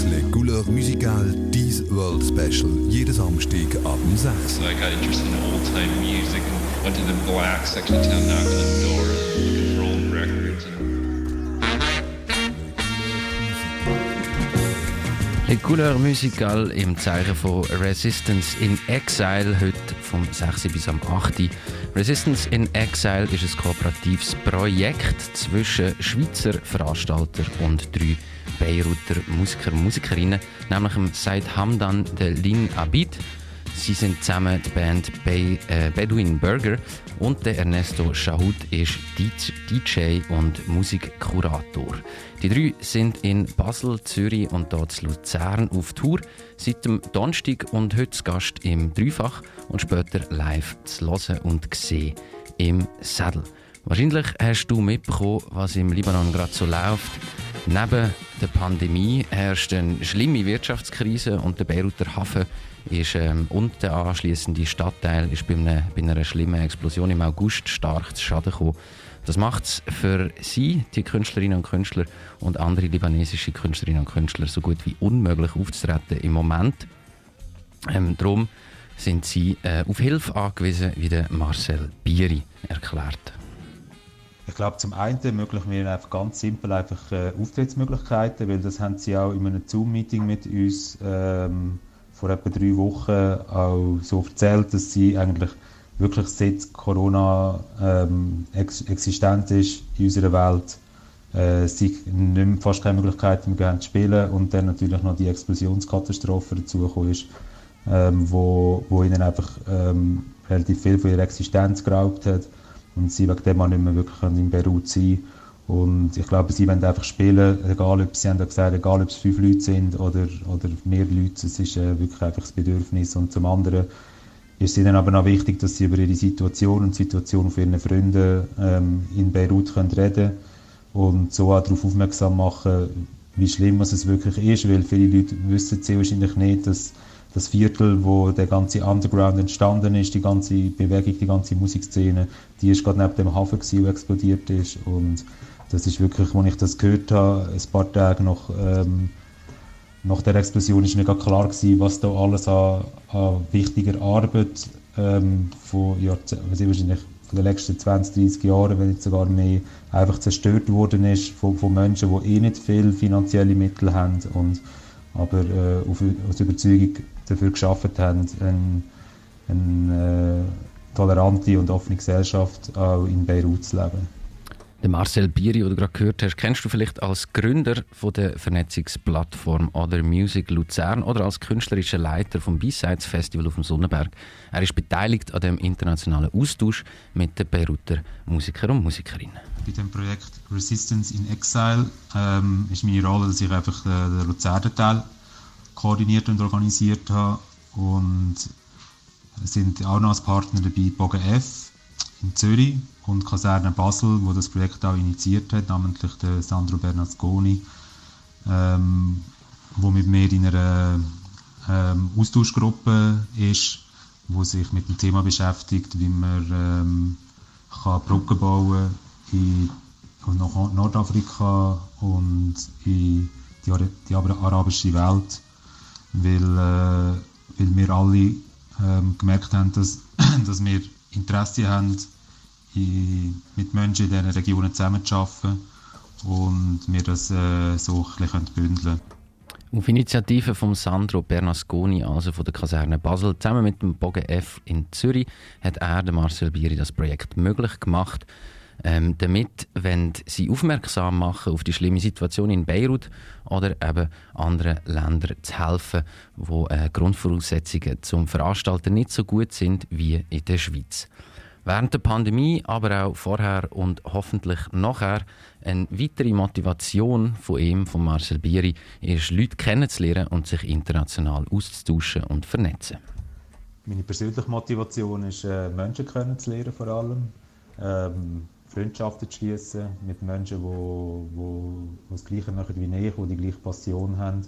Das Le Couleur Musical Dies World Special. Jeden Samstag ab 6. So I got interested in old time music and went to the black section of town, knocked on the door, looking for old records. Le Couleur Musical im Zeichen von Resistance in Exile, heute vom 6. bis am 8. Resistance in Exile ist ein kooperatives Projekt zwischen Schweizer Veranstalter und drei Beiruter Musiker und Musikerinnen, nämlich dem Said Hamdan de Lin Abid. Sie sind zusammen die Band Be äh, Bedouin Burger und der Ernesto Shahoud ist DJ und Musikkurator. Die drei sind in Basel, Zürich und dort Luzern auf Tour. Seit dem Donnerstag und heute zu Gast im Dreifach und später live zu hören und sehen im Sattel. Wahrscheinlich hast du mitbekommen, was im Libanon gerade so läuft. Neben der Pandemie herrscht eine schlimme Wirtschaftskrise und der Beiruter Hafen ist, ähm, und der anschließende Stadtteil ist bei, einer, bei einer schlimmen Explosion im August stark zu Schaden gekommen. Das macht es für sie, die Künstlerinnen und Künstler und andere libanesische Künstlerinnen und Künstler so gut wie unmöglich aufzutreten im Moment. Ähm, darum sind sie äh, auf Hilfe angewiesen, wie der Marcel Bieri erklärt. Ich glaube, zum einen ermöglichen wir einfach ganz simpel einfach äh, Auftrittsmöglichkeiten, weil das haben sie auch in einem Zoom-Meeting mit uns ähm, vor etwa drei Wochen auch so erzählt, dass sie eigentlich wirklich seit Corona ähm, ex existent ist in unserer Welt, äh, sie nicht fast keine Möglichkeit mehr zu spielen und dann natürlich noch die Explosionskatastrophe dazugekommen ist, ähm, wo, wo ihnen einfach ähm, relativ viel von ihrer Existenz geraubt hat und sie wegen dem auch nicht mehr wirklich in Beirut sein und ich glaube, sie wollen einfach spielen, egal ob sie haben gesagt, egal ob es fünf Leute sind oder, oder mehr Leute, es ist äh, wirklich einfach das Bedürfnis. Und zum anderen ist es ihnen aber auch wichtig, dass sie über ihre Situation und die Situation von ihren Freunden ähm, in Beirut können reden und so auch darauf aufmerksam machen, wie schlimm es wirklich ist, weil viele Leute wissen sie wahrscheinlich nicht, dass das Viertel, wo der ganze Underground entstanden ist, die ganze Bewegung, die ganze Musikszene, die ist gerade neben dem Hafen gewesen, der explodiert ist. Und das ist wirklich, als ich das gehört habe, ein paar Tage nach, ähm, nach der Explosion ist gar klar gewesen, was da alles an, an wichtiger Arbeit ähm, von Jahrzehnten, wahrscheinlich von den letzten 20, 30 Jahren, wenn nicht sogar mehr, einfach zerstört worden ist von, von Menschen, die eh nicht viel finanzielle Mittel haben. Und aber äh, aus Überzeugung dafür geschafft haben, eine, eine äh, tolerante und offene Gesellschaft auch in Beirut zu leben. Den Marcel Bieri, den du gerade gehört hast, kennst du vielleicht als Gründer von der Vernetzungsplattform Other Music Luzern oder als künstlerischer Leiter vom B-Sides Festival auf dem Sonnenberg. Er ist beteiligt an dem internationalen Austausch mit den Beiruter Musikern und Musikerinnen. Bei dem Projekt Resistance in Exile ähm, ist meine Rolle, dass ich einfach äh, den Luzerner Teil koordiniert und organisiert habe und sind auch noch als Partner dabei Bogen F in Zürich und Kaserne Basel, wo das Projekt auch initiiert hat, namentlich der Sandro Bernasconi, ähm, wo mit mir in einer ähm, Austauschgruppe ist, wo sich mit dem Thema beschäftigt, wie man ähm, kann Brücken bauen in, Nordafrika und in die, die arabische Welt, weil, äh, weil wir alle ähm, gemerkt haben, dass, dass wir Interesse haben, mit Menschen in diesen Regionen zusammenzuarbeiten und wir das äh, so ein bisschen bündeln Auf Initiative von Sandro Bernasconi, also von der Kaserne Basel, zusammen mit dem Bogen F in Zürich, hat er, Marcel Bieri, das Projekt möglich gemacht. Ähm, damit wenn sie aufmerksam machen auf die schlimme Situation in Beirut oder eben anderen Ländern zu helfen, wo äh, Grundvoraussetzungen zum Veranstalten nicht so gut sind wie in der Schweiz. Während der Pandemie, aber auch vorher und hoffentlich nachher, eine weitere Motivation von ihm, von Marcel Bieri, ist, Leute kennenzulernen und sich international auszutauschen und vernetzen. Meine persönliche Motivation ist, äh, Menschen kennenzulernen vor allem. Ähm, Freundschaften zu schließen mit Menschen, die wo, wo, wo das Gleiche machen wie ich, die die gleiche Passion haben.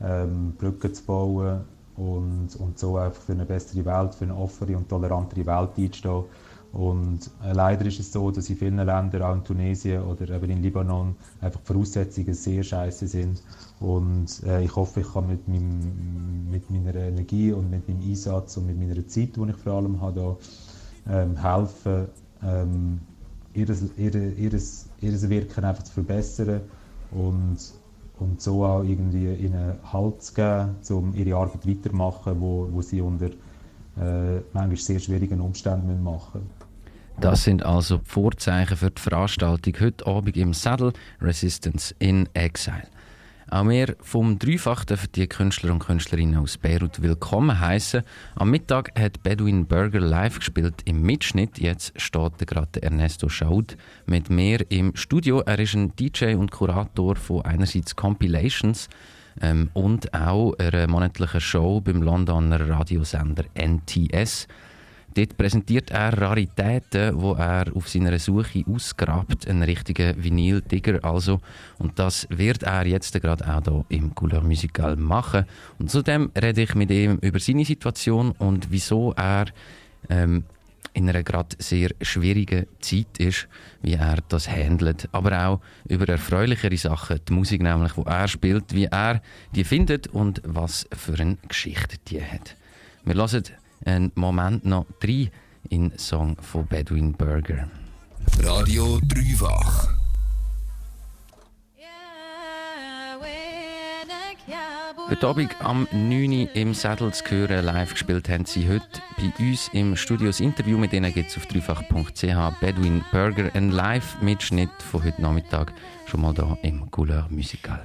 Ähm, Brücken zu bauen und, und so einfach für eine bessere Welt, für eine offene und tolerantere Welt einzustehen Und äh, leider ist es so, dass in vielen Ländern, auch in Tunesien oder eben in Libanon, einfach die Voraussetzungen sehr scheiße sind. Und äh, ich hoffe, ich kann mit, meinem, mit meiner Energie und mit meinem Einsatz und mit meiner Zeit, die ich vor allem habe, da, ähm, helfen, ähm, ihre, ihres, ihres Wirken einfach zu verbessern und, und so auch irgendwie ihnen Halt zu geben, um ihre Arbeit weiterzumachen, wo, wo sie unter äh, manchmal sehr schwierigen Umständen machen müssen. Das sind also die Vorzeichen für die Veranstaltung heute Abend im Saddle Resistance in Exile. Auch wir vom Dreifach dürfen die Künstler und Künstlerinnen aus Beirut willkommen heißen. Am Mittag hat Bedouin Burger live gespielt im Mitschnitt. Jetzt steht gerade Ernesto Schaud mit mir im Studio. Er ist ein DJ und Kurator von einerseits Compilations ähm, und auch einer monatlichen Show beim Londoner Radiosender NTS. Dort präsentiert er Raritäten, wo er auf seiner Suche ausgrabt, einen richtigen Vinyl-Digger also. Und das wird er jetzt gerade auch hier im Couleur Musical machen. Und zudem rede ich mit ihm über seine Situation und wieso er ähm, in einer gerade sehr schwierigen Zeit ist, wie er das handelt. Aber auch über erfreulichere Sachen, die Musik nämlich, wo er spielt, wie er die findet und was für eine Geschichte die hat. Wir hören einen Moment noch drei in Song von Bedouin Burger. Radio Dreifach. Heute Abend am 9 Uhr im Sattel zu hören, live gespielt haben sie heute bei uns im Studio. Das Interview mit ihnen gibt es auf dreifach.ch. Bedouin Burger, ein Live-Mitschnitt von heute Nachmittag, schon mal hier im Couleur Musical.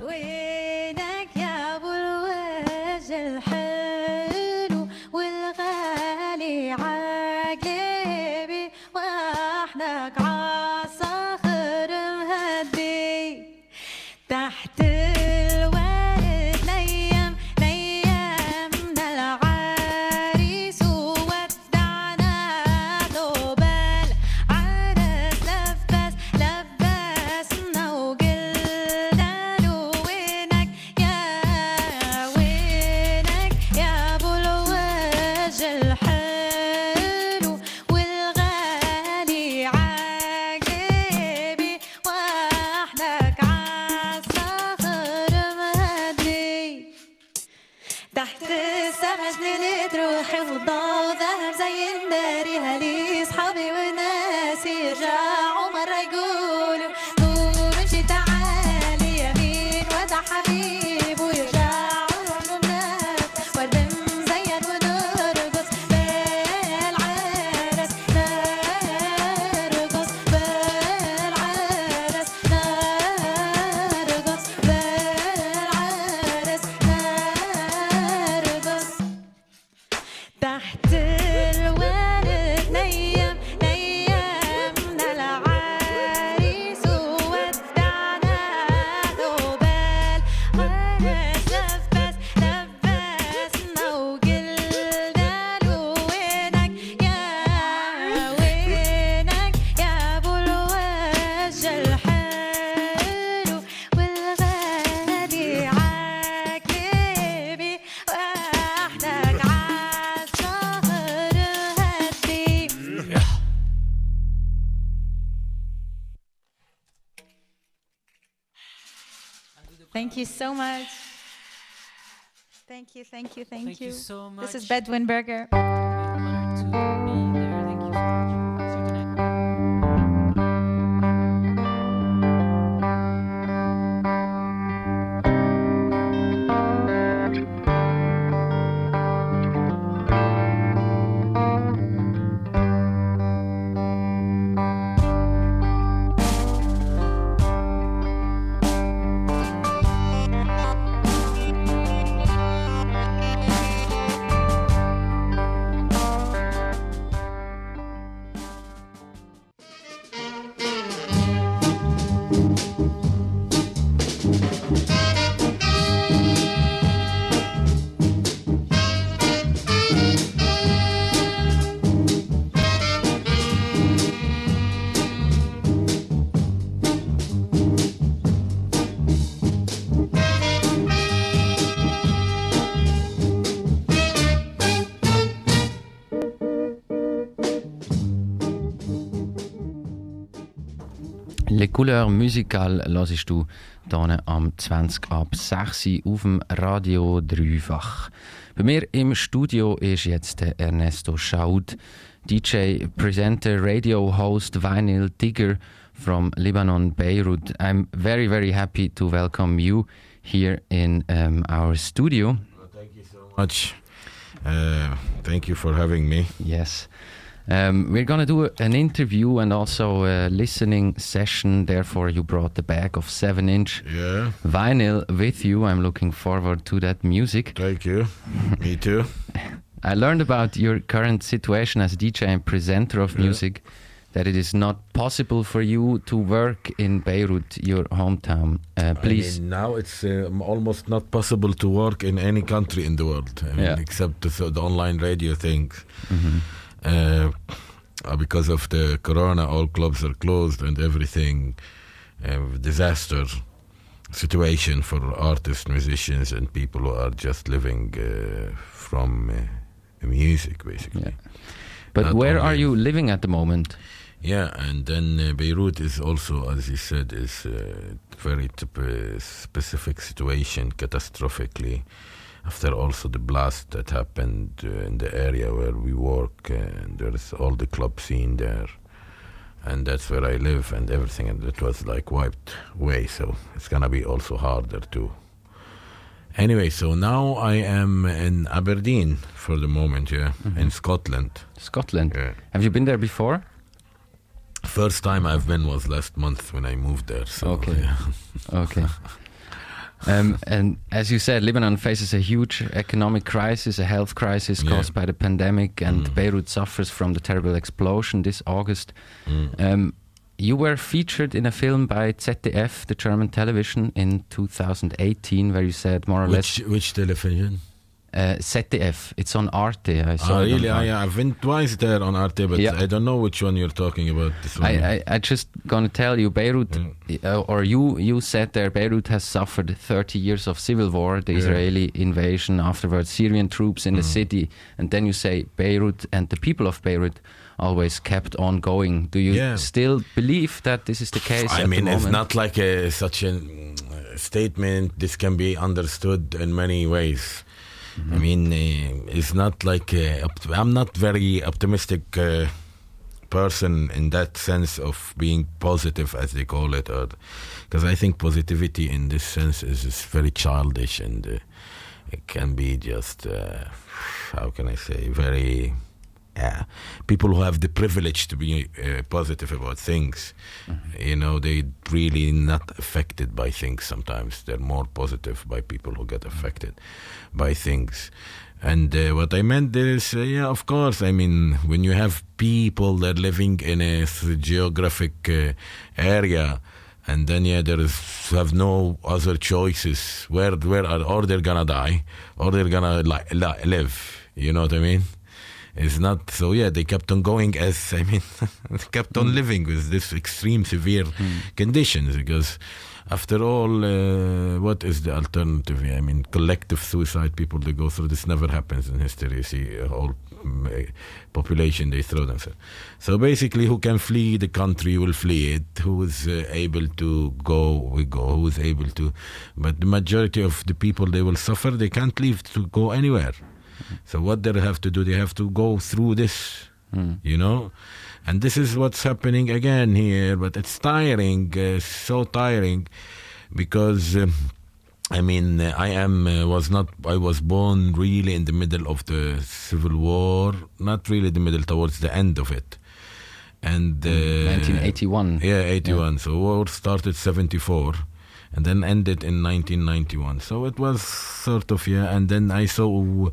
You so much. Thank you, thank you, thank, Thank you so This is much. Bedouin Les Couleurs Musicales hörst du hier am 20 ab 6 Uhr auf dem Radio Dreifach. Bei mir im Studio ist jetzt der Ernesto Schaud, DJ, Presenter, Radio Host, Vinyl Digger from Lebanon, Beirut. I'm very, very happy to welcome you here in um, our studio. Thank you so much. Uh, thank you for having me. Yes. Um, we're going to do an interview and also a listening session. Therefore, you brought the bag of 7 inch Yeah, vinyl with you. I'm looking forward to that music. thank you. me too. I learned about your current situation as DJ and presenter of Yeah. music that it is not possible for you to work in Beirut, your hometown. Uh, please. I mean, now it's uh, almost not possible to work in any country in the world, I mean, Yeah. except the, the online radio things. Mhm. Uh, uh, because of the corona, all clubs are closed and everything. Uh, disaster situation for artists, musicians, and people who are just living uh, from uh, music, basically. Yeah. But Not where are you living at the moment? Yeah, and then uh, Beirut is also, as you said, is a very uh, specific situation, catastrophically. After also the blast that happened uh, in the area where we work, uh, and there's all the club scene there, and that's where I live, and everything, and it was like wiped away. So it's gonna be also harder too. Anyway, so now I am in Aberdeen for the moment, yeah, in Scotland. Scotland. Yeah. Have you been there before? First time I've been was last month when I moved there. So, Okay. yeah. Okay. Um, and as you said, Lebanon faces a huge economic crisis, a health crisis Yeah. caused by the pandemic, and Mm. Beirut suffers from the terrible explosion this August. Mm. Um, you were featured in a film by ZDF, the German television, in 2018, where you said more or Which which television? Uh, ZDF. It's on Arte. I saw Oh, it on really? I, Arte. I've been twice there on Arte, but Yeah. I don't know which one you're talking about. This one. I, I, I just gonna tell you, Beirut, Mm. uh, or you, you said there, Beirut has suffered 30 years of civil war, the Yeah. Israeli invasion, afterwards Syrian troops in the Mm. city, and then you say Beirut and the people of Beirut always kept on going. Do you Yeah. still believe that this is the case? I mean, the it's not like a, such a mm, statement. This can be understood in many ways. I mean, uh, it's not like uh, opt- I'm not very optimistic uh, person in that sense of being positive, as they call it, or because I think positivity in this sense is, is very childish and it can be just how can I say very yeah people who have the privilege to be uh, positive about things you know they really not affected by things sometimes they're more positive by people who get affected by things and uh, what I meant is, uh, yeah, of course. I mean, when you have people that are living in a geographic uh, area, and then yeah, there is have no other choices. Where where are or they're gonna die, or they're gonna li- li- live. You know what I mean? It's not so. Yeah, they kept on going as I mean, they kept on living with this extreme severe conditions because. After all, uh, what is the alternative? I mean, collective suicide. People they go through this never happens in history. You see, a whole mm, uh, population they throw themselves. So basically, who can flee the country will flee it. Who is uh, able to go will go. Who is able to, but the majority of the people they will suffer. They can't leave to go anywhere. So what they have to do? They have to go through this. You know. And this is what's happening again here, but it's tiring, uh, so tiring, because um, I mean, uh, I am uh, was not I was born really in the middle of the civil war, not really the middle towards the end of it, and uh, 1981. yeah, 81. So war started 74 and then ended in 1991. So it was sort of, yeah. And then I saw,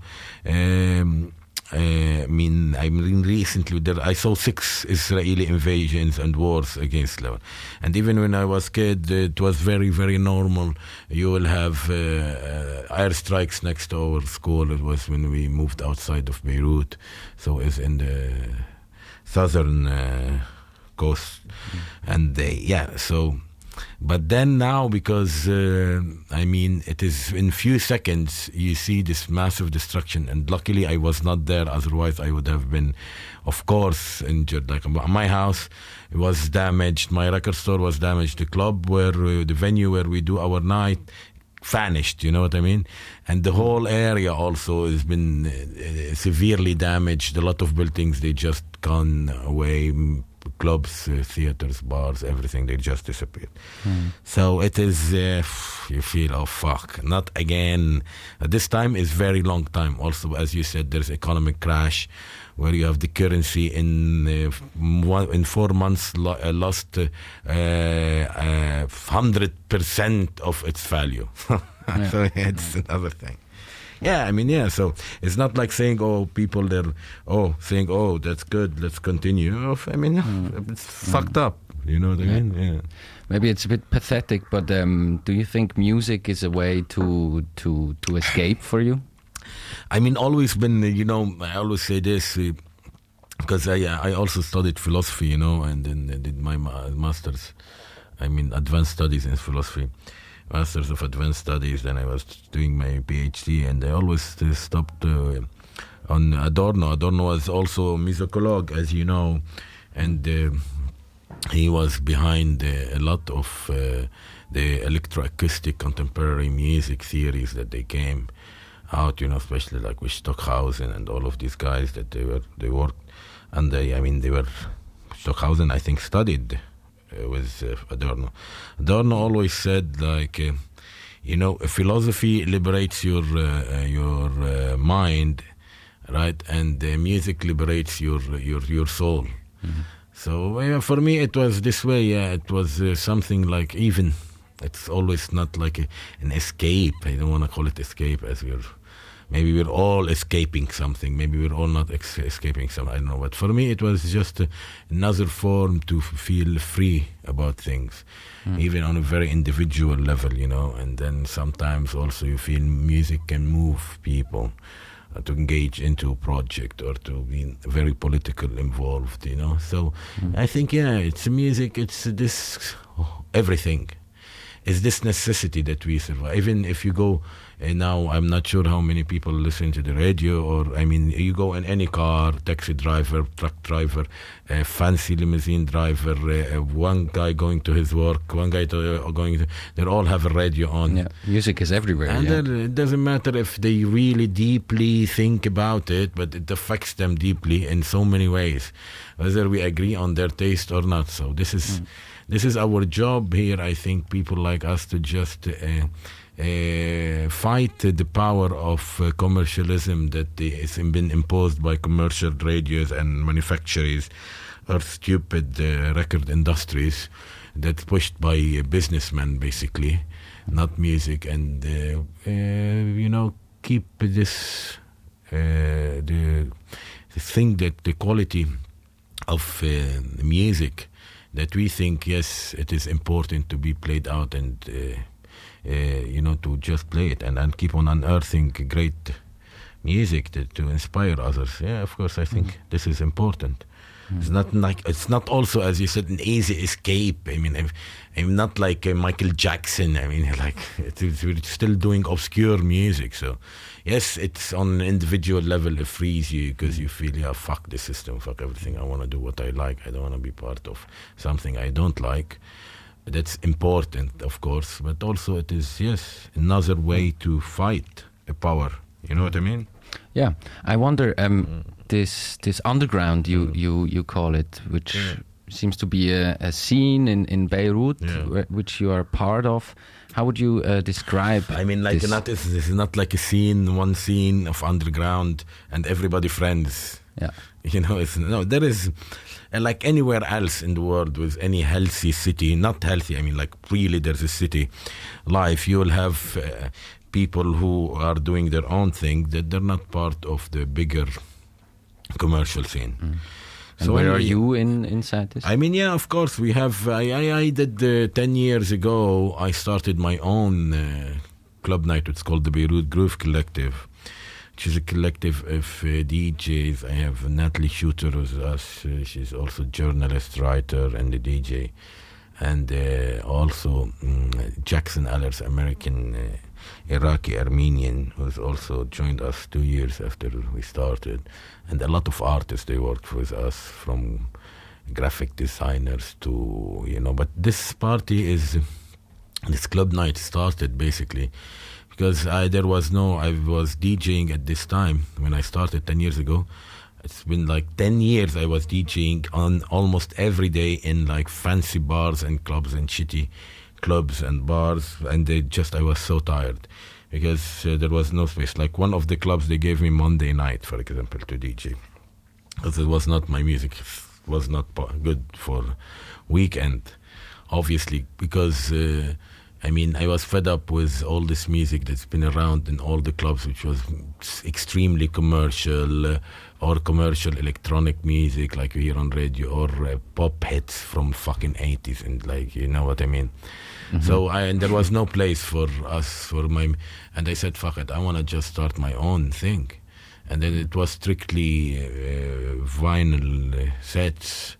um, uh, I mean, I mean, recently there, I saw six Israeli invasions and wars against Lebanon. And even when I was kid, it was very, very normal. You will have uh, uh, airstrikes next to our school. It was when we moved outside of Beirut. So it's in the southern uh, coast. And they, yeah, so but then now because uh, I mean it is in few seconds you see this massive destruction. And luckily I was not there. Otherwise I would have been of course injured. Like my house was damaged. My record store was damaged. The club where uh, the venue where we do our night vanished. You know what I mean? And the whole area also has been uh, severely damaged. A lot of buildings they just gone away clubs uh, theaters bars everything they just disappeared. So it is uh, you feel oh fuck not again. Uh, this time is very long time. Also as you said there's economic crash where you have the currency in uh, one, in four months lo- uh, lost uh, uh, 100% of its value. So it's another thing yeah, I mean, yeah. So it's not like saying, "Oh, people they're oh saying, oh, that's good, let's continue." I mean, it's fucked up. You know what I mean? Yeah. Maybe it's a bit pathetic, but um, do you think music is a way to to to escape for you? I mean, always been, you know, I always say this because I I also studied philosophy, you know, and then I did my masters. I mean, advanced studies in philosophy, masters of advanced studies. Then I was doing my PhD, and I always uh, stopped uh, on Adorno. Adorno was also a musicologue, as you know, and. Uh, he was behind a lot of the electroacoustic contemporary music theories that they came out, you know, especially like with Stockhausen and all of these guys that they were they worked and they, I mean they were Stockhausen I think studied with uh, Adorno. Adorno always said like uh, you know philosophy liberates your uh, uh, your uh, mind right and uh, music liberates your your your soul. So yeah, for me, it was this way. Yeah, it was uh, something like even. It's always not like a, an escape. I don't want to call it escape, as we're maybe we're all escaping something. Maybe we're all not ex- escaping something. I don't know. But for me, it was just uh, another form to f- feel free about things, even on a very individual level, you know. And then sometimes also you feel music can move people uh, to engage into a project or to be very political involved, you know. So I think, yeah, it's music, it's this everything. It's this necessity that we survive. Even if you go uh, now, I'm not sure how many people listen to the radio, or I mean, you go in any car, taxi driver, truck driver, uh, fancy limousine driver, uh, one guy going to his work, one guy to, uh, going, to, they all have a radio on. Yeah, music is everywhere. And yeah. it doesn't matter if they really deeply think about it, but it affects them deeply in so many ways, whether we agree on their taste or not. So this is this is our job here. I think people like us to just. Uh, uh, fight the power of uh, commercialism that is been imposed by commercial radios and manufacturers or stupid uh, record industries that's pushed by businessmen basically not music and uh, uh, you know keep this the, the thing that the quality of music that we think yes it is important to be played out and uh, uh, you know to just play it and, and keep on unearthing great music to, to inspire others. Yeah of course i think this is important. It's not like it's not also as you said an easy escape. I mean i'm, I'm not like uh, michael jackson. I mean like it is, we're still doing obscure music so yes it's on an individual level it frees you because you feel yeah fuck the system fuck everything i want to do what i like i don't want to be part of something i don't like that's important of course but also it is yes another way to fight a power you know what i mean Yeah, I wonder um, Mm. this this underground you you you call it, which seems to be a, a scene in in Beirut, Yeah. which you are part of. How would you uh, describe? I mean, like this? not this, this is not like a scene, one scene of underground and everybody friends. Yeah. You know, it's no. There is uh, like anywhere else in the world with any healthy city, not healthy. I mean, like really, there's a city life. You will have uh, people who are doing their own thing that they're not part of the bigger commercial scene. Mm. And where are you in inside this? I mean, yeah, of course, we have. I, I, I did uh, 10 years ago, I started my own uh, club night. It's called the Beirut Groove Collective, which is a collective of uh, DJs. I have Natalie Shooter with us. Uh, she's also journalist, writer, and a DJ. and uh, also mm, Jackson Allers, American uh, Iraqi Armenian, who's also joined us two years after we started, and a lot of artists they worked with us from graphic designers to you know. But this party is this club night started basically because I there was no I was DJing at this time when I started ten years ago. It's been like ten years I was DJing on almost every day in like fancy bars and clubs and shitty clubs and bars, and they just I was so tired because uh, there was no space. Like one of the clubs they gave me Monday night, for example, to DJ because it was not my music it was not good for weekend obviously because uh, I mean I was fed up with all this music that's been around in all the clubs which was extremely commercial uh, or commercial electronic music like you hear on radio or uh, pop hits from fucking 80s and like you know what I mean so I, and there was no place for us for my and I said fuck it I want to just start my own thing. And then it was strictly uh, vinyl uh, sets.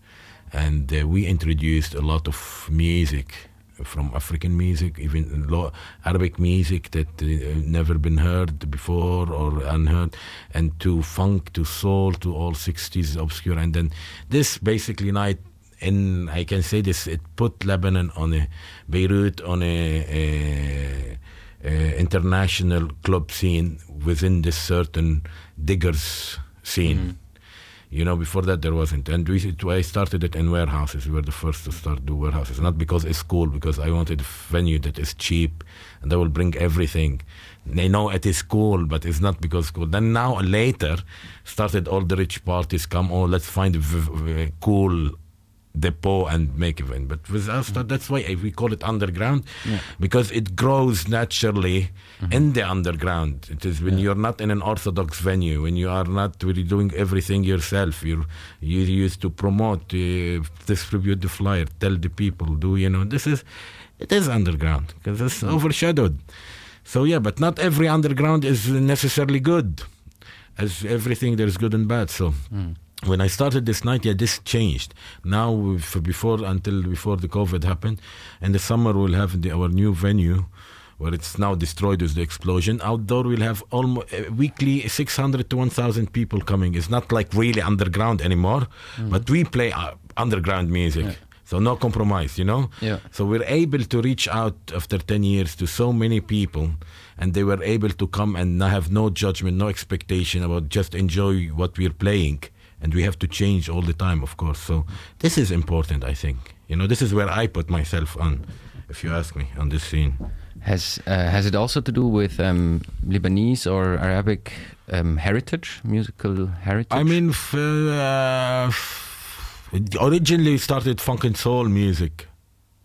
And uh, we introduced a lot of music from African music, even Arabic music that uh, never been heard before or unheard, and to funk, to soul, to all 60s obscure. And then this basically night, and I can say this, it put Lebanon on a Beirut on a, a, a international club scene within this certain diggers scene. Mm-hmm. You know, before that there wasn't, and we it, I started it in warehouses. We were the first to start do warehouses, not because it's cool, because I wanted a venue that is cheap and that will bring everything. They know it is cool, but it's not because cool. Then now later, started all the rich parties come. Oh, let's find a v- v- cool depot and make event. But with us, that- that's why we call it underground, because it grows naturally mm-hmm. in the underground. It is when you're not in an orthodox venue, when you are not really doing everything yourself. You're you used to promote, uh, distribute the flyer, tell the people, do you know? This is it is underground because it's mm. overshadowed. So yeah, but not every underground is necessarily good. As everything, there's good and bad. So mm. When I started this night, yeah, this changed. Now, before until before the COVID happened, in the summer we'll have the, our new venue. Where it's now destroyed with the explosion. Outdoor, we'll have almost uh, weekly 600 to 1,000 people coming. It's not like really underground anymore, but we play uh, underground music. So no compromise, you know. Yeah. So we're able to reach out after 10 years to so many people and they were able to come and have no judgment, no expectation about just enjoy what we're playing. And we have to change all the time, of course. So this is important, I think. You know, this is where I put myself on, if you ask me, on this scene. Has uh, has it also to do with um, Lebanese or Arabic um, heritage, musical heritage? I mean, f- uh, f- originally started funk and soul music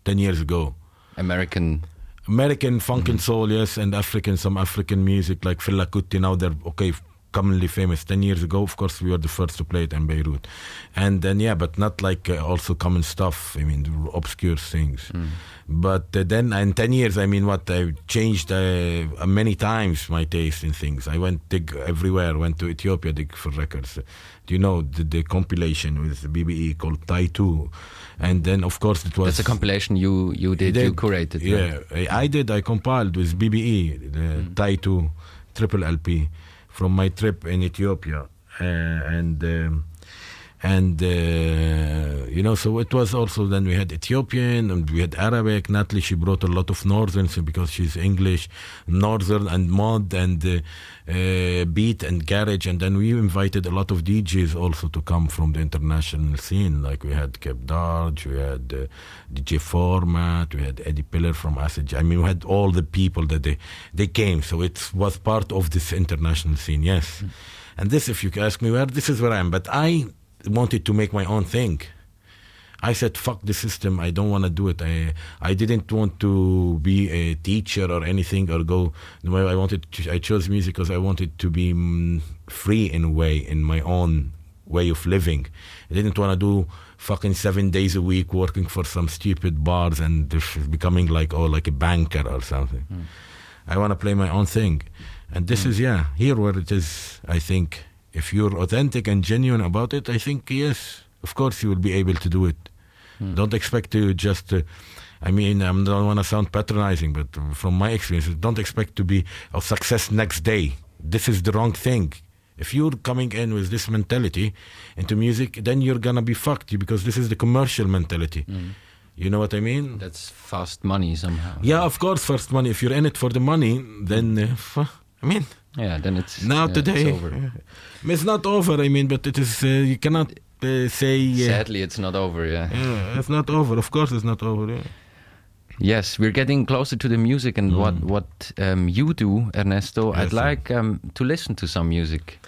10 years ago. American. American funk and soul, yes, and African, some African music like Fela Kuti. Now they're okay, commonly famous. Ten years ago, of course, we were the first to play it in Beirut, and then yeah, but not like uh, also common stuff. I mean, obscure things. But uh, then in ten years, I mean, what I changed uh, uh, many times my taste in things. I went dig everywhere. Went to Ethiopia dig for records. Do you know the, the compilation with BBE called Taitu? And then, of course, it was That's a compilation you you did, you curated. yeah, right? I I did. I compiled with BBE, the Mm. Taitu triple LP from my trip in Ethiopia. Uh, and um, and uh, you know, so it was also then we had Ethiopian and we had Arabic. Natalie, she brought a lot of Northern so because she's English, Northern and mod and uh, uh, beat and garage. And then we invited a lot of DJs also to come from the international scene. Like we had Keb Darge, we had uh, DJ Format, we had Eddie Piller from Acid. I mean, we had all the people that they they came. So it was part of this international scene. Yes. And this, if you ask me where, this is where I am. But I wanted to make my own thing. I said, fuck the system. I don't want to do it. I I didn't want to be a teacher or anything or go. No, I wanted. To, I chose music because I wanted to be mm, free in a way, in my own way of living. I didn't want to do fucking seven days a week working for some stupid bars and becoming like oh like a banker or something. I want to play my own thing, and this is yeah here where it is. I think if you're authentic and genuine about it, I think yes, of course you will be able to do it. Don't expect to just. Uh, I mean, I don't want to sound patronizing, but from my experience, don't expect to be a success next day. This is the wrong thing. If you're coming in with this mentality into music, then you're gonna be fucked because this is the commercial mentality. You know what I mean? That's fast money somehow. Yeah, of course, fast money. If you're in it for the money, then uh, I mean, Yeah, then it's now yeah, today It's over. it's not over. I mean, but it is. Uh, you cannot uh, say. Uh, Sadly, it's not over. Yeah. yeah, it's not over. Of course, it's not over. Yeah. Yes, we're getting closer to the music and what what um, you do, Ernesto. Mm. Yes, I'd like um, to listen to some music.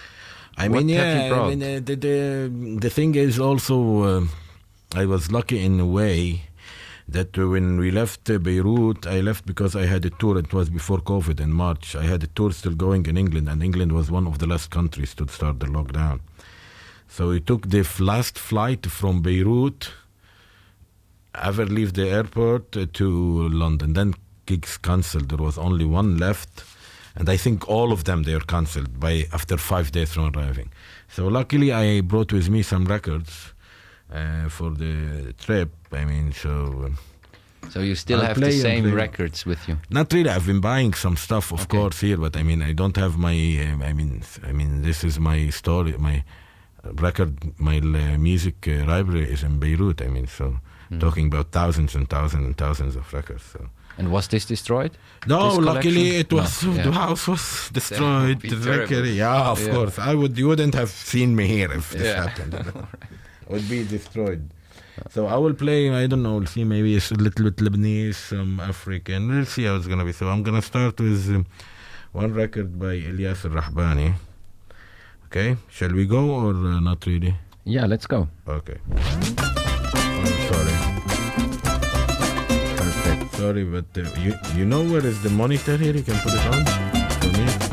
I What mean, yeah. I mean, uh, the, the the thing is also, uh, I was lucky in a way that when we left uh, Beirut, I left because I had a tour. It was before COVID in March. I had a tour still going in England, and England was one of the last countries to start the lockdown. So we took the last flight from Beirut, ever leave the airport uh, to London. Then gigs cancelled. There was only one left, and I think all of them they are cancelled by after five days from arriving. So luckily, I brought with me some records uh, for the trip. I mean, so. uh, So you still I'll have the same records with you. not really. I've been buying some stuff, of Okay. course, here, but I mean, I don't have my. Um, I mean, I mean, this is my story. My record, my uh, music uh, library is in Beirut. I mean, so Hmm. talking about thousands and thousands and thousands of records. So And was this destroyed? no, This luckily it was No, yeah. the house was destroyed. be The record, yeah, of Yeah. course. I would. You wouldn't have seen me here if this Yeah. happened. would be destroyed. So I will play. I don't know. We'll see. Maybe it's a little bit Lebanese, some African. We'll see how it's gonna be. So I'm gonna start with um, one record by Elias Al-Rahbani. Okay, shall we go or uh, not really? Yeah, let's go. Okay. Oh, sorry, Perfect. sorry, but uh, you you know where is the monitor here? You can put it on for me.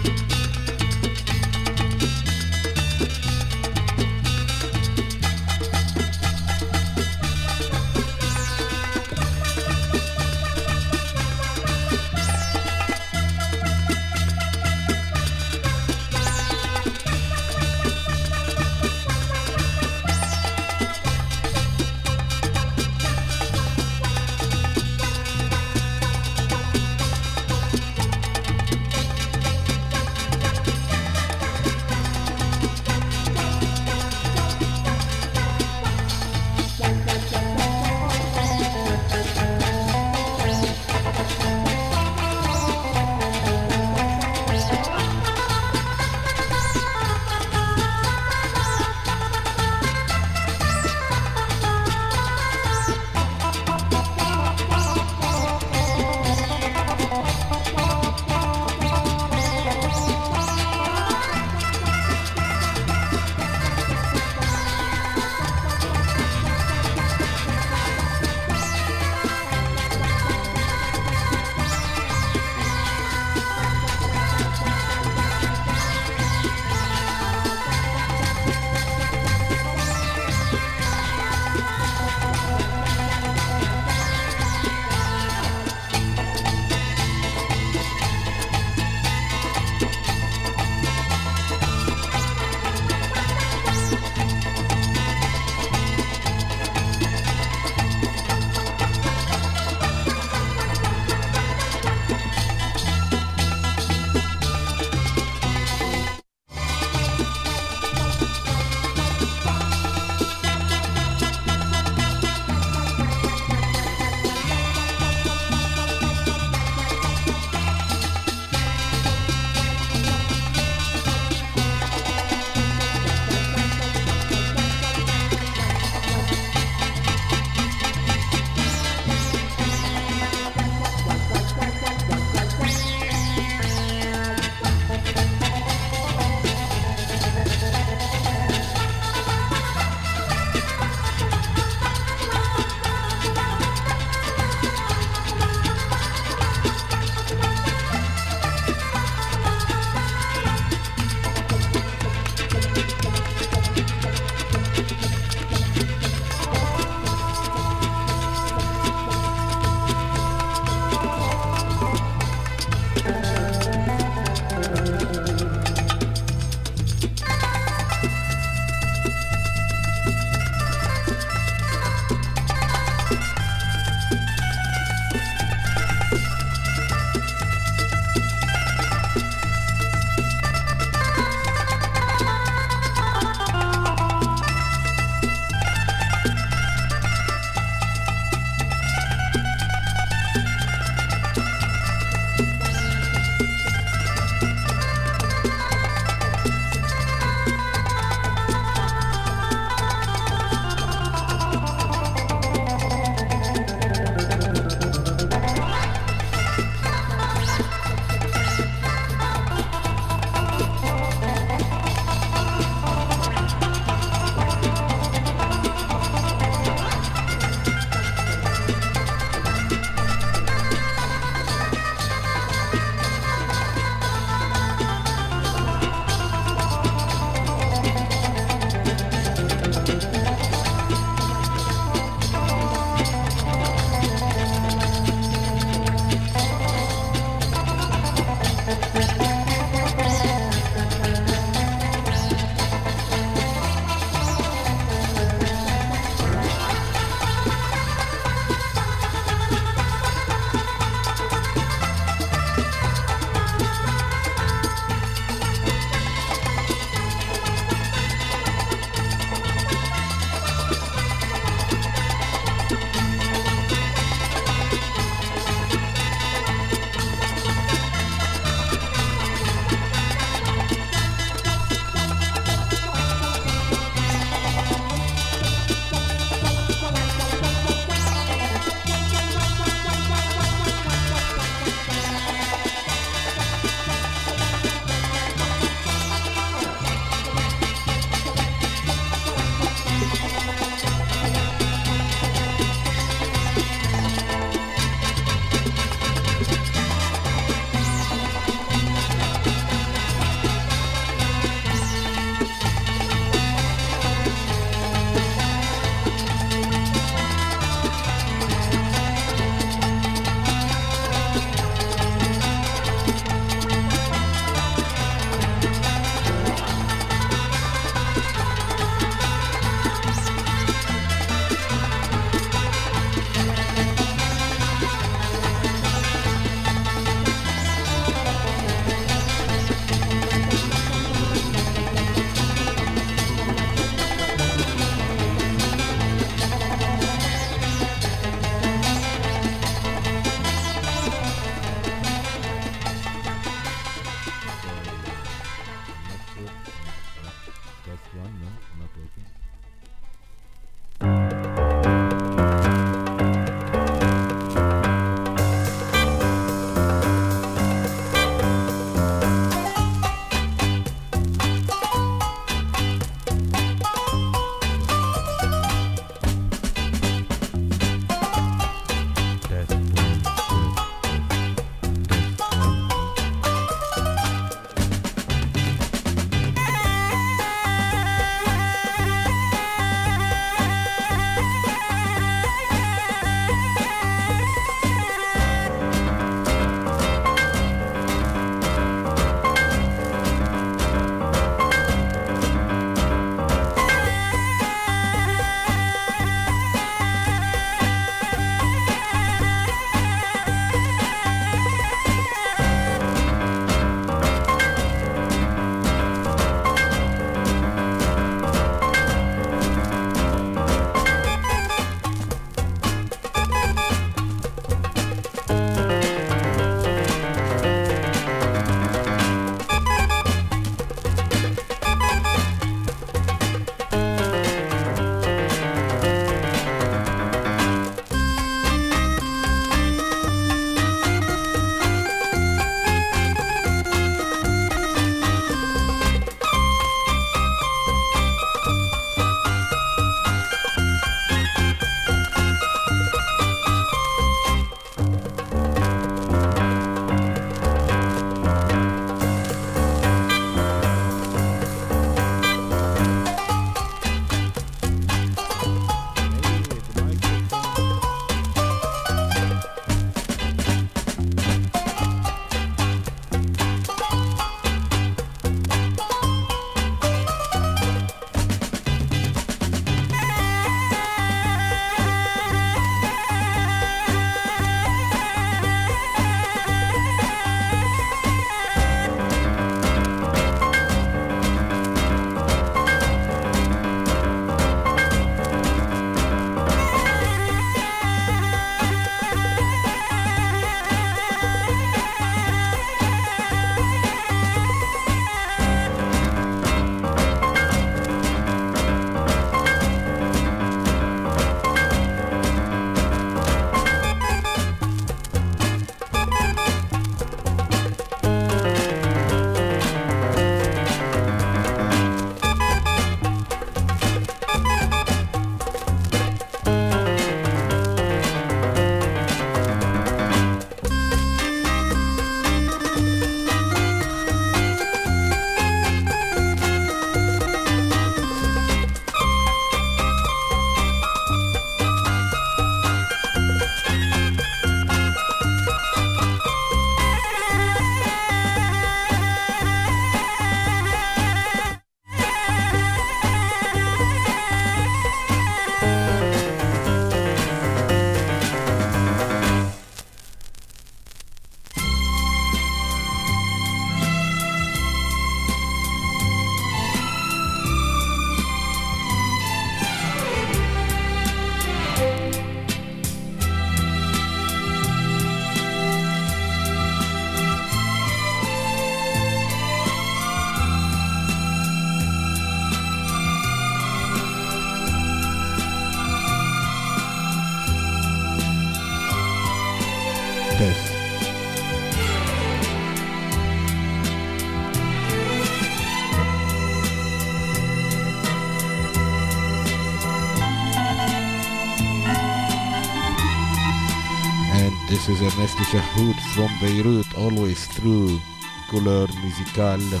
Chahoud from Beirut, always through Couleur Musicale.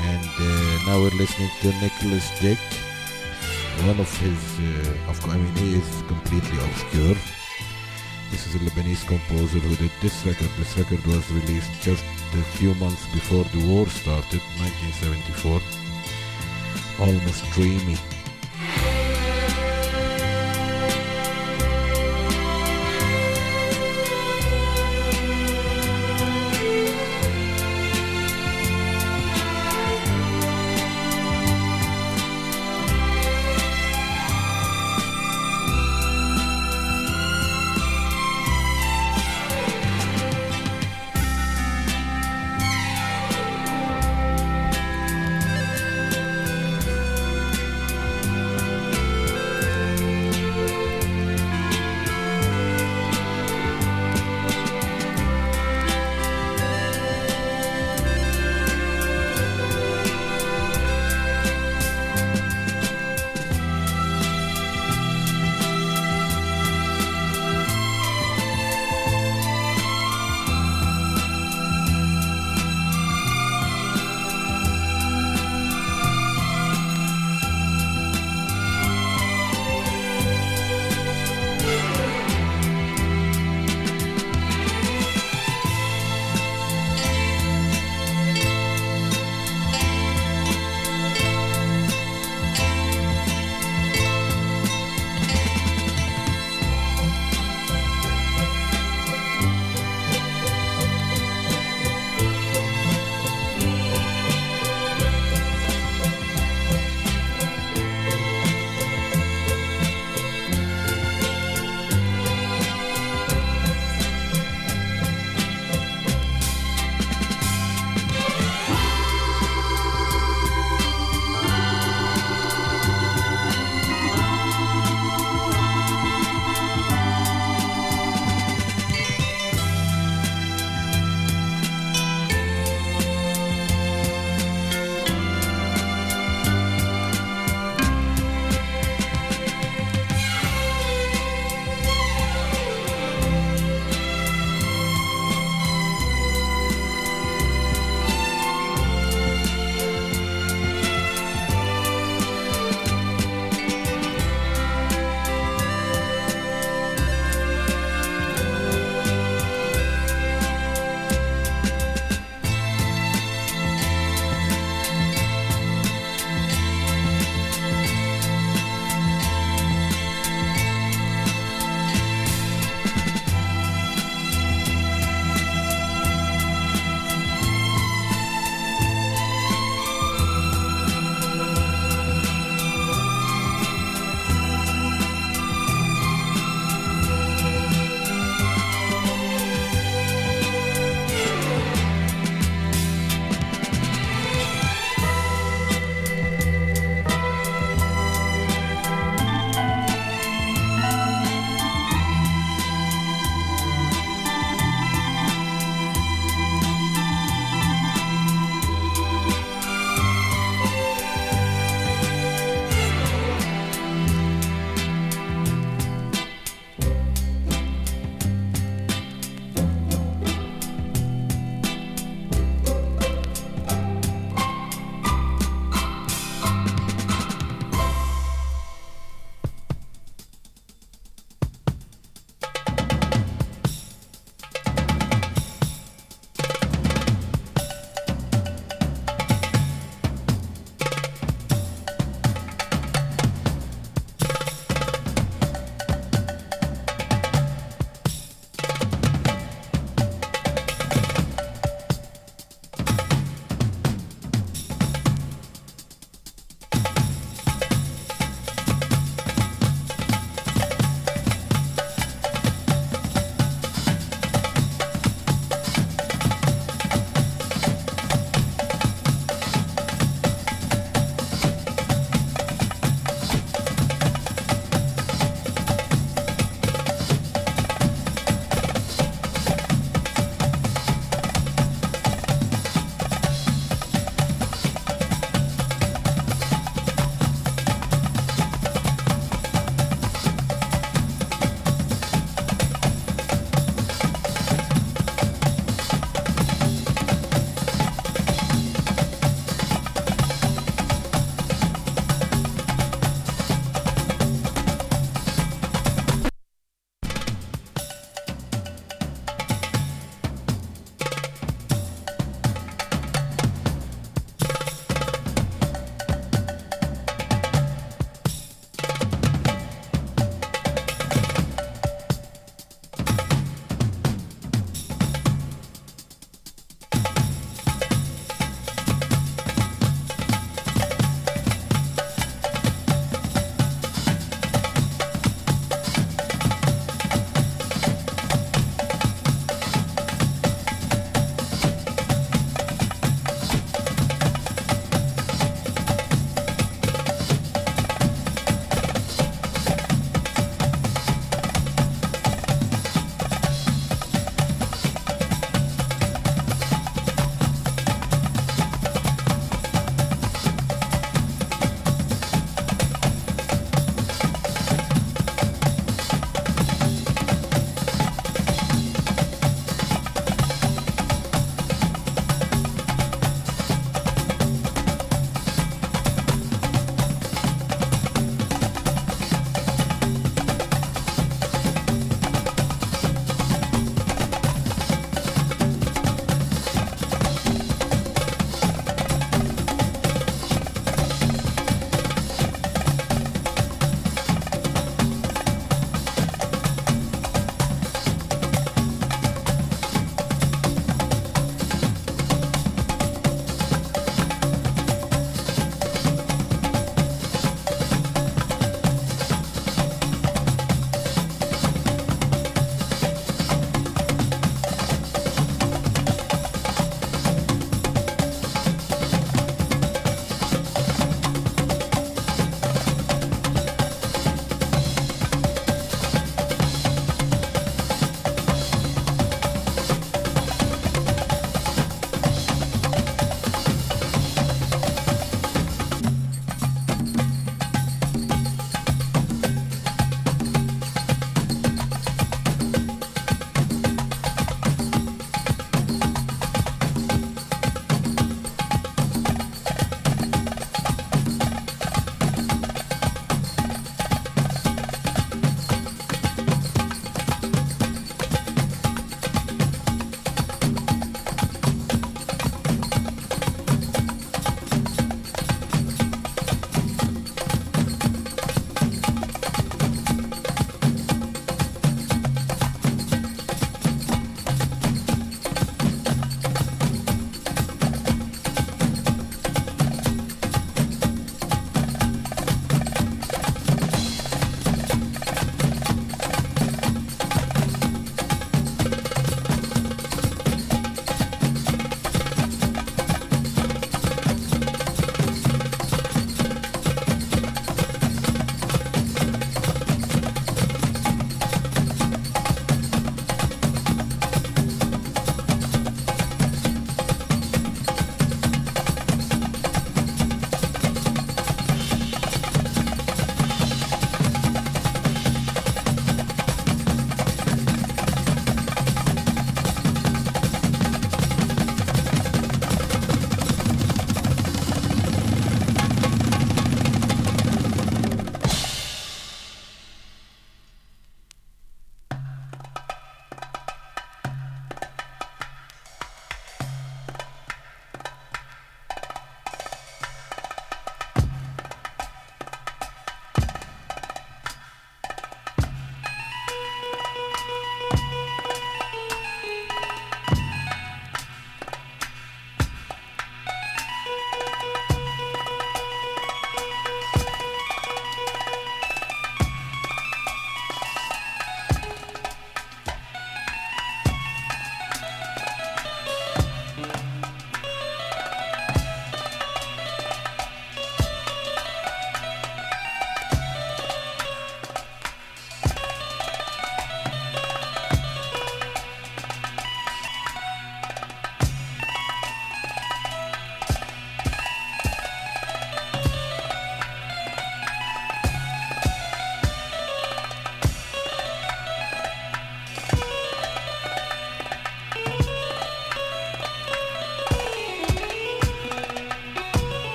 And uh, now we're listening to Nicholas Dick. One of his, uh, of course, I mean, he is completely obscure. This is a Lebanese composer who did this record. This record was released just a few months before the war started, 1974. Almost dreamy.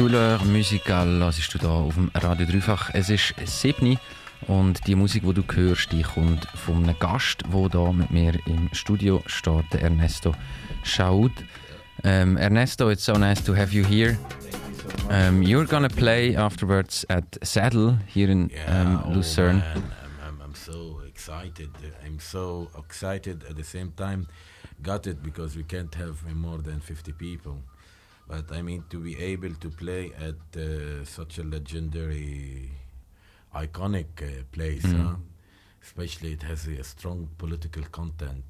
Couleur Musical hörst du da auf dem Radio Dreifach. Es ist 7 und die Musik, die du hörst, die kommt von einem Gast, der da mit mir im Studio steht, Ernesto Schaud. Um, Ernesto, it's so nice to have you here. Um, you're gonna play afterwards at Saddle here in um, oh, Lucerne. man, I'm, I'm, I'm so excited. I'm so excited at the same time. Got it because we can't have more than 50 people. But I mean, to be able to play at uh, such a legendary, iconic uh, place, Mhm. huh? especially it has a strong political content.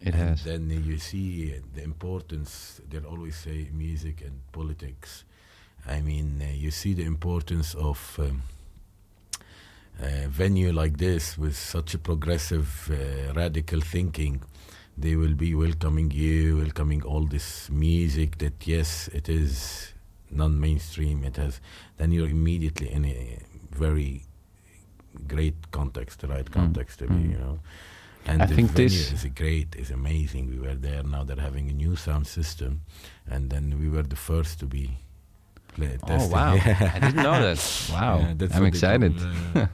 It and has. Then you see the importance. They always say music and politics. I mean, uh, you see the importance of um, a venue like this with such a progressive, uh, radical thinking. They will be welcoming you, welcoming all this music that, yes, it is non-mainstream. It has. Then you're immediately in a very great context, the right context to be, mm. you know. And I the think venue this- is great, is amazing. We were there. Now they're having a new sound system, and then we were the first to be. Play, Oh wow! I didn't know that. Wow, Yeah, I'm excited.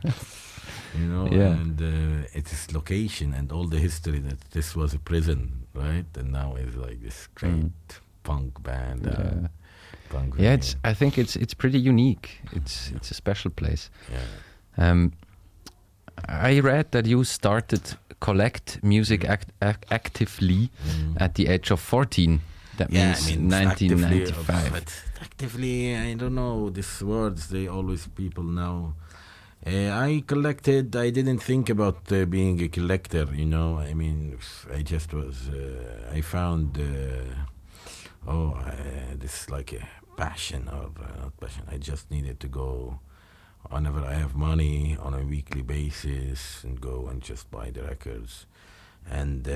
you know, Yeah. and uh, it's location and all the history that this was a prison, right? And now it's like this great Mm. punk band. Uh, Yeah. punk Yeah, venue. it's. I think it's it's pretty unique. It's it's a special place. yeah. Um, I read that you started collect music act, ac- actively Mm. at the age of 14. That Yeah, means I mean, actively, uh, 1995. But actively, I don't know. These words, they always people now. Uh, I collected. I didn't think about uh, being a collector. You know, I mean, I just was. Uh, I found. Uh, oh, uh, this is like a passion or uh, not passion. I just needed to go whenever I have money on a weekly basis and go and just buy the records. And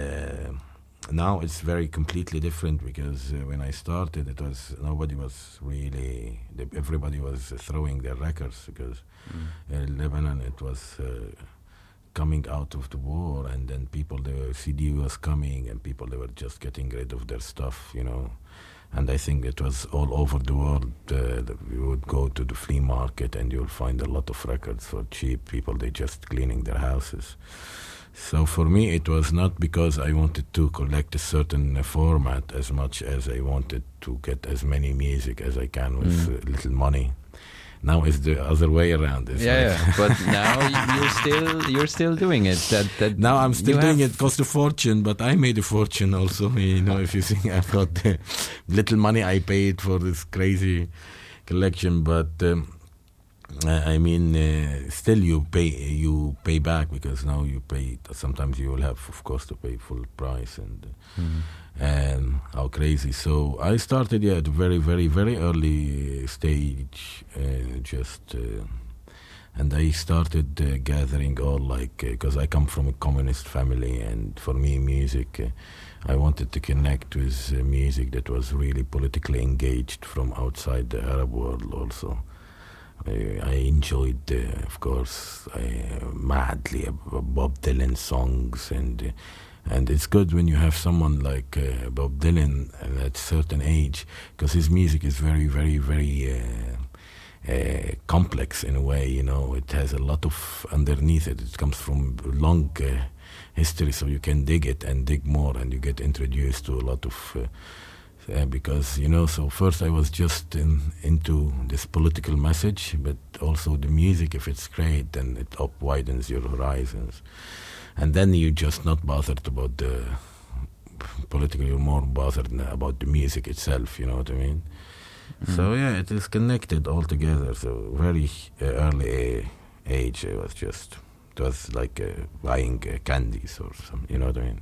now it's very completely different because uh, when I started, it was nobody was really everybody was throwing their records because Mm. uh, Lebanon it was uh, coming out of the war and then people the CD was coming and people they were just getting rid of their stuff, you know. And I think it was all over the world. Uh, you would go to the flea market and you'll find a lot of records for cheap. People they just cleaning their houses. So for me, it was not because I wanted to collect a certain format as much as I wanted to get as many music as I can with Mm. uh, little money. Now it's the other way around. It's yeah, like- yeah, but now you're still you're still doing it. That that Now I'm still doing it. Cost a fortune, but I made a fortune also. You know, if you think I've got the little money I paid for this crazy collection, but um, I I mean, uh, still you pay you pay back because now you pay. Sometimes you will have, of course, to pay full price and. Mm. and how crazy. So I started yeah, at very, very, very early stage, uh, just, uh, and I started uh, gathering all like because I come from a communist family, and for me, music. Uh, I wanted to connect with uh, music that was really politically engaged from outside the Arab world also. I, I enjoyed, uh, of course, uh, madly Bob Dylan songs, and uh, and it's good when you have someone like uh, Bob Dylan at a certain age, because his music is very, very, very uh, complex in a way. You know, it has a lot of underneath it. It comes from long uh, history, so you can dig it and dig more, and you get introduced to a lot of. Uh, uh, because you know, so first I was just in, into this political message, but also the music. If it's great, then it up widens your horizons, and then you just not bothered about the political. You're more bothered about the music itself. You know what I mean? So yeah, it is connected all together. So very uh, early age, it was just it was like uh, buying uh, candies or something. You know what I mean?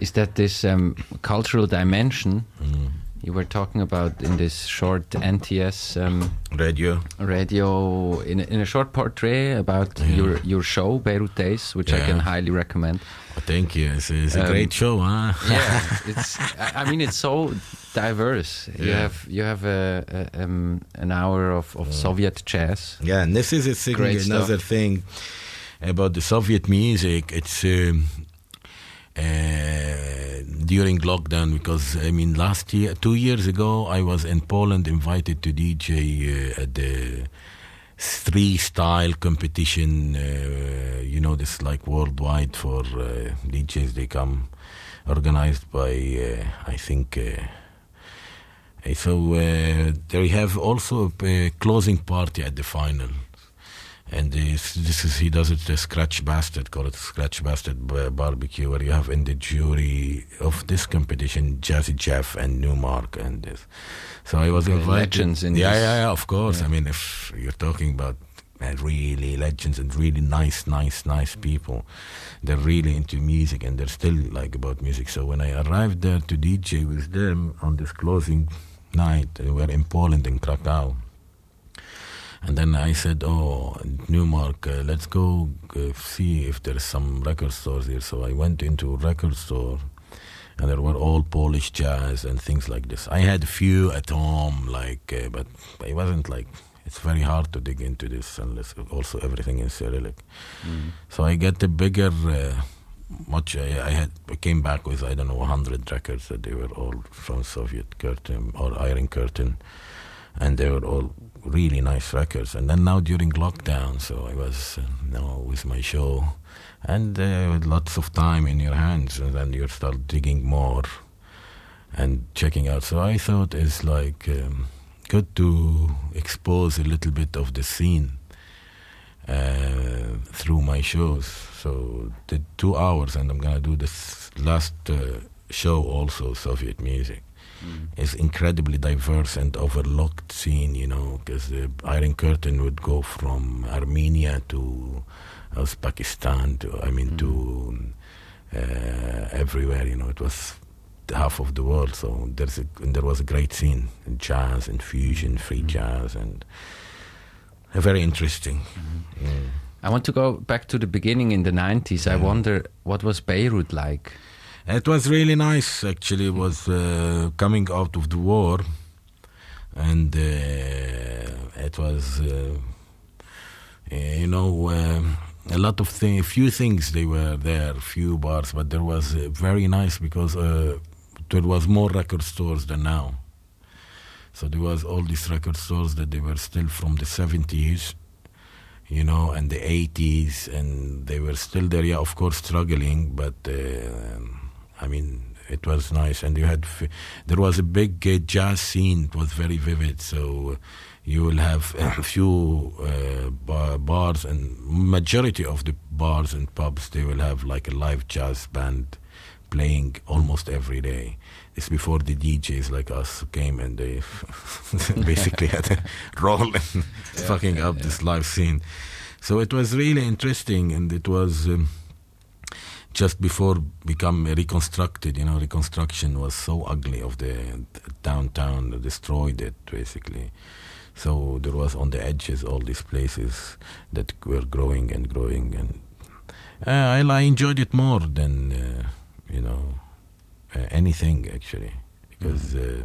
Is that this um, cultural dimension Mm. you were talking about in this short NTS um, Radio. radio in, a- in a short portrait about Yeah. your your show Beirut Days, which I can highly recommend. Oh, thank you. It's, it's a Um, great show, huh? yeah, it's. I mean, it's so diverse. You Yeah. have you have a, a um, an hour of, of Soviet jazz. Yeah, and this is a thing, Great another stuff. thing about the Soviet music. It's um, during lockdown because I mean last year, two years ago, I was in Poland invited to DJ uh, at the three style competition. Uh, you know, this like worldwide for uh, DJs. They come organized by uh, I think. Uh, uh, so uh, they have also a closing party at the final. And this, this is he does it the Scratch Bastard, call it Scratch Bastard Barbecue, where you have in the jury of this competition Jazzy Jeff and Nu-Mark and this. So I was invited. legends in yeah, this. yeah, yeah, of course. I mean, if you're talking about uh, really legends and really nice, nice, nice people, they're really into music and they're still like about music. So when I arrived there to DJ with them on this closing night, we were in Poland in Krakow. And then I said, "Oh, Nu-Mark, uh, let's go uh, see if there's some record stores here." So I went into a record store, and there were all Polish jazz and things like this. I had a few at home, like, uh, but it wasn't like. It's very hard to dig into this unless also everything is Cyrillic. So I get a bigger. Uh, much I, I had I came back with I don't know hundred records that they were all from Soviet Curtain or Iron Curtain, and they were all really nice records. And then now during lockdown, so I was uh, now with my show, and uh, lots of time in your hands, and then you start digging more and checking out. So I thought it's like um, good to expose a little bit of the scene uh, through my shows. So did two hours, and I'm gonna do this last uh, show also Soviet music. It's incredibly diverse and overlooked scene, you know, because the Iron Curtain would go from Armenia to Uzbekistan to, I mean, to uh, everywhere, you know, it was half of the world. So there's a, and there was a great scene in jazz and fusion, free jazz, and uh, very interesting. Mm. I want to go back to the beginning in the 90s. I wonder what was Beirut like? It was really nice, actually. It was uh, coming out of the war, and uh, it was, uh, you know, um a lot of things, a few things they were there, few bars, but there was uh, very nice because uh, there was more record stores than now. So there was all these record stores that they were still from the 70s, you know, and the 80s, and they were still there, yeah, of course, struggling, but uh, I mean, it was nice. And you had, f- there was a big uh, jazz scene, it was very vivid, so you will have a few uh, bar, bars, and majority of the bars and pubs, they will have like a live jazz band playing almost every day. It's before the DJs like us came and they basically had a role in fucking up this live scene. So it was really interesting, and it was um, just before become reconstructed. You know, reconstruction was so ugly of the, downtown, destroyed it basically. So there was on the edges all these places that were growing and growing, and uh, I, I enjoyed it more than uh, you know uh, anything actually because. Uh,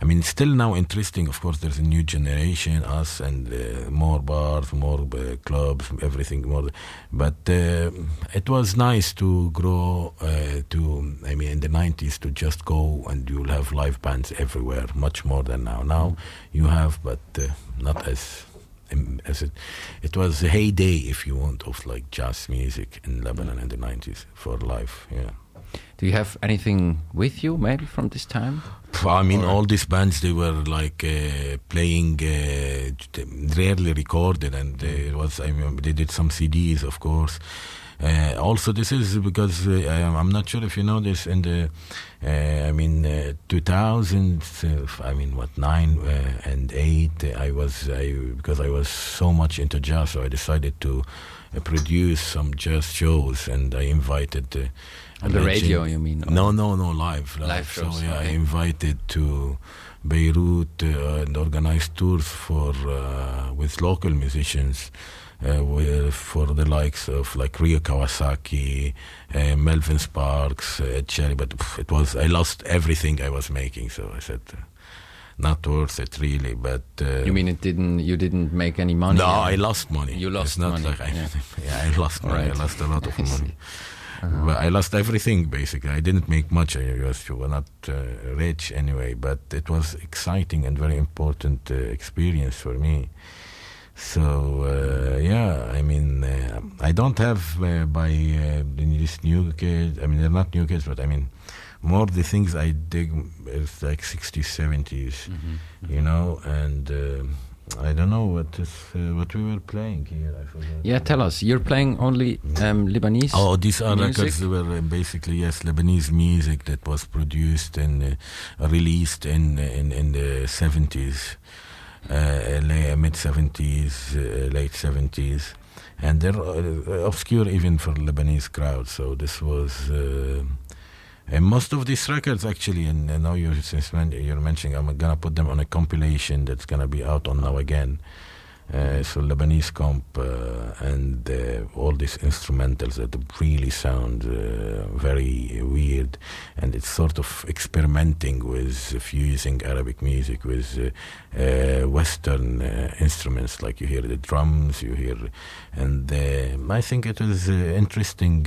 I mean, still now interesting. Of course, there's a new generation, us, and uh, more bars, more uh, clubs, everything more. But uh, it was nice to grow. Uh, to I mean, in the '90s, to just go and you'll have live bands everywhere, much more than now. Now you have, but uh, not as um, as it. It was a heyday, if you want, of like jazz music in Lebanon in the '90s for life. Yeah. Do you have anything with you, maybe from this time? I mean, all these bands they were like uh, playing, uh, rarely recorded, and it was. I mean, they did some CDs, of course. Uh, also, this is because uh, I'm not sure if you know this. In the, uh, I mean, uh, 2000. Uh, I mean, what nine uh, and eight? uh, I was I, because I was so much into jazz, so I decided to uh, produce some jazz shows, and I invited. On the radio, you mean? No, no, no, live. Live So shows, yeah, I okay. invited to Beirut uh, and organized tours for uh, with local musicians. Uh, with, for the likes of like Ryo Kawasaki, uh, Melvin Sparks, uh, Cherry, but pff, it was I lost everything I was making, so I said, uh, not worth it really. But uh, You mean it didn't? You didn't make any money? no, I lost money. You It's lost not money, Like I, yeah. yeah. I lost money. Right. I lost a lot of money. But I lost everything basically. I didn't make much. I was not uh, rich anyway, but it was exciting and very important uh, experience for me. So uh, yeah, I mean, uh, I don't have uh, by uh, these new kids. I mean, they're not new kids, but I mean, more the things I dig is like 60s, 70s, you know, and. Uh, I don't know what is uh, what we were playing here. I forgot. Yeah, tell us. You're playing only um, Lebanese. Oh, these are music? records that were uh, basically yes Lebanese music that was produced and uh, released in in in the seventies, uh, mid seventies, uh, late seventies, and they're uh, obscure even for Lebanese crowd. So this was. And most of these records, actually, and, now you're, since you're mentioning, I'm gonna put them on a compilation that's gonna be out on now again. Uh, so Lebanese comp uh, and uh, all these instrumentals that really sound uh, very weird, and it's sort of experimenting with fusing Arabic music with uh, uh, Western instruments, like you hear the drums, you hear, and I think it was interesting,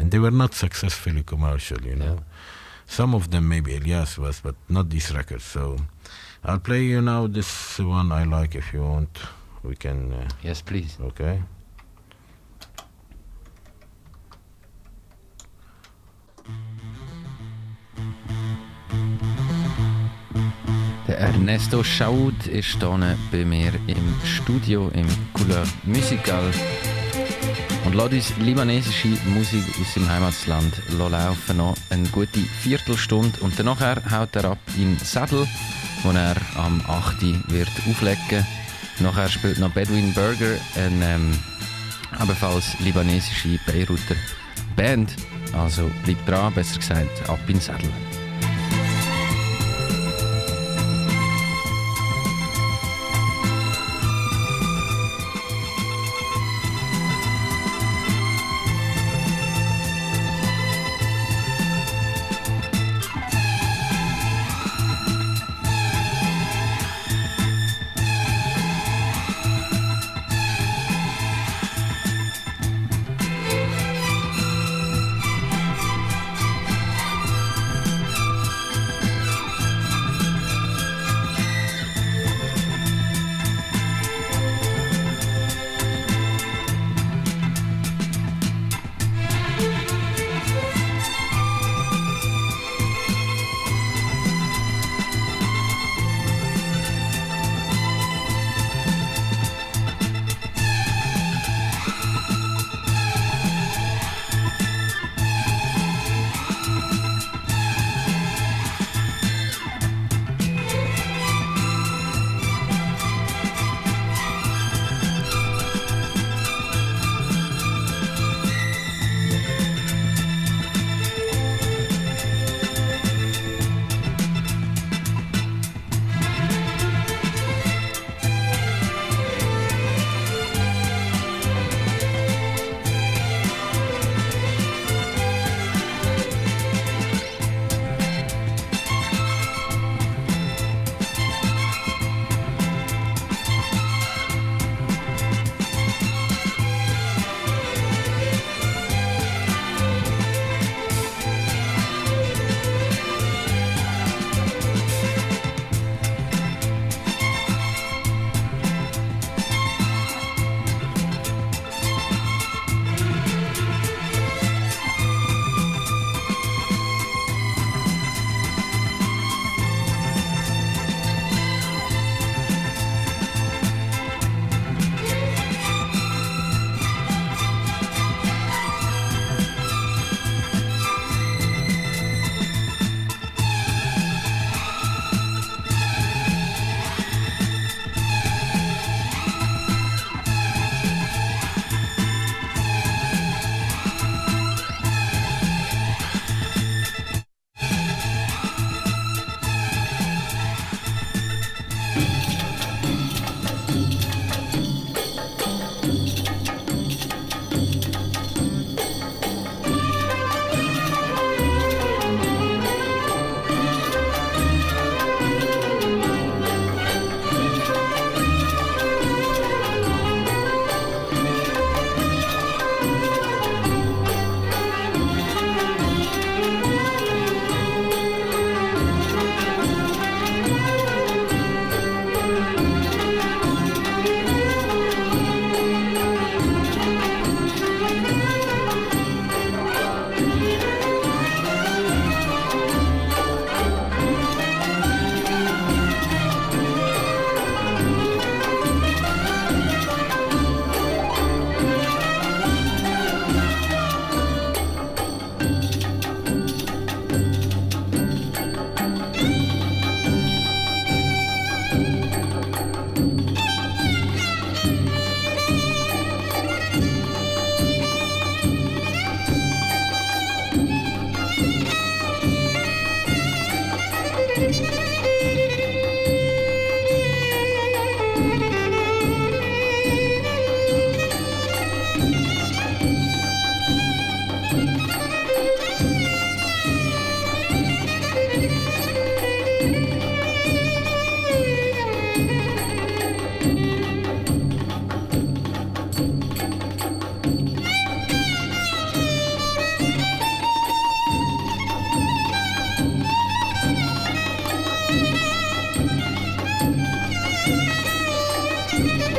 and they were not successfully commercial, you know. Some of them maybe Elias was, but not these records. So I'll play you now this one I like if you want. We can. Uh, Yes, please. okay. Der Ernesto Chahoud ist hier bei mir im Studio im Couleur Musical und lässt uns libanesische Musik aus seinem Heimatland laufen noch eine gute Viertelstunde und danach haut er ab in Sattel, wo er am 8. wird auflegen. Nachher spielt noch Bedouin Burger, eine ähm, ebenfalls libanesische Beiruter Band. Also bleibt dran, besser gesagt, ab in Sattel. Bye.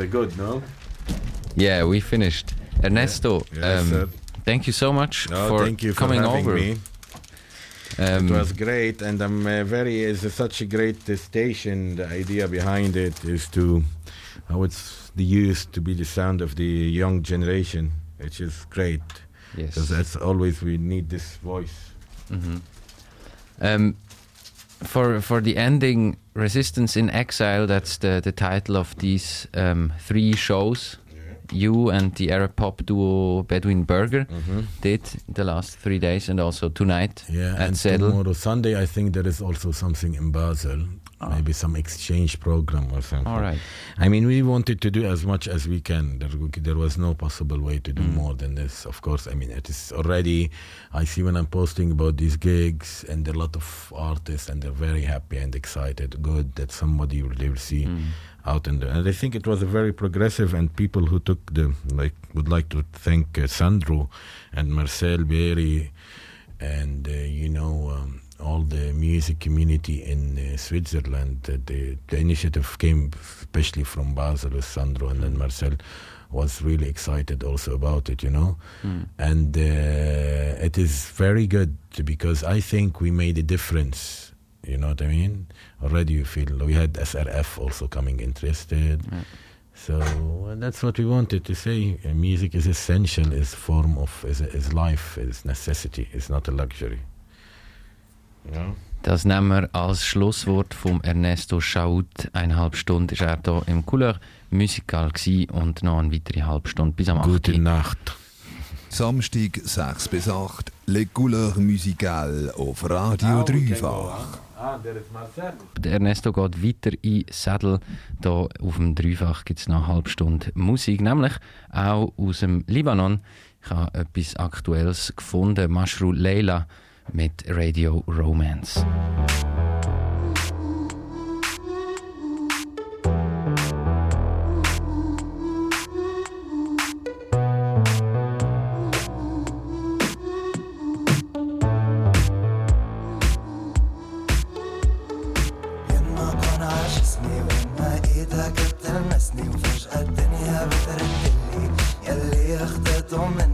Uh, good, no? Yeah, we finished. Ernesto, Yes, um, thank you so much No, for thank you for coming over. me. Um, it was great, and I'm uh, very. It's such a great uh, station. The idea behind it is to how it's the used to be the sound of the young generation, which is great. Yes. Because that's always we need this voice. Mm -hmm. Um, for for the ending, Resistance in Exile. That's the the title of these um, three shows. You and the Arab pop duo Bedouin Burger did the last three days, and also tonight Yeah, at and tomorrow Sunday, I think there is also something in Basel, maybe some exchange program or something. All right. I mean, we wanted to do as much as we can. There, there was no possible way to do Mm. more than this. Of course, I mean, it is already. I see when I'm posting about these gigs, and there are a lot of artists, and they're very happy and excited. Good that somebody will, they will see Mm. out in there. And I think it was a very progressive, and people who took the like would like to thank uh, Sandro and Marcel Berry, and uh, you know. Um, all the music community in uh, Switzerland. Uh, the, the initiative came especially from Basel with Sandro and then Marcel was really excited also about it, you know. Mm. And uh, it is very good because I think we made a difference. You know what I mean? Already you feel we had SRF also coming interested. So that's what we wanted to say. Uh, music is essential, is form of is, is life, is necessity, is not a luxury. Know? Das nehmen wir als Schlusswort vom Ernesto Schaut. Eineinhalb Stunden ist er hier im Couleur Musical gsi und noch eine weitere halbe Stunde bis am 8. Gute Nacht. Samstag 6 bis 8, Le Couleur Musicale auf Radio Dreifach. Ah, der ist Marcel. Ernesto geht weiter in Sattel. Da auf dem Dreifach gibt es noch eine halbe Stunde Musik, nämlich auch aus dem Libanon. Ich habe etwas Aktuelles gefunden. Mashru Leila mit Radio Romance. يما كون عاجزني وما ايدك بتلمسني وفجأة الدنيا بتردلي يلي اخدته مني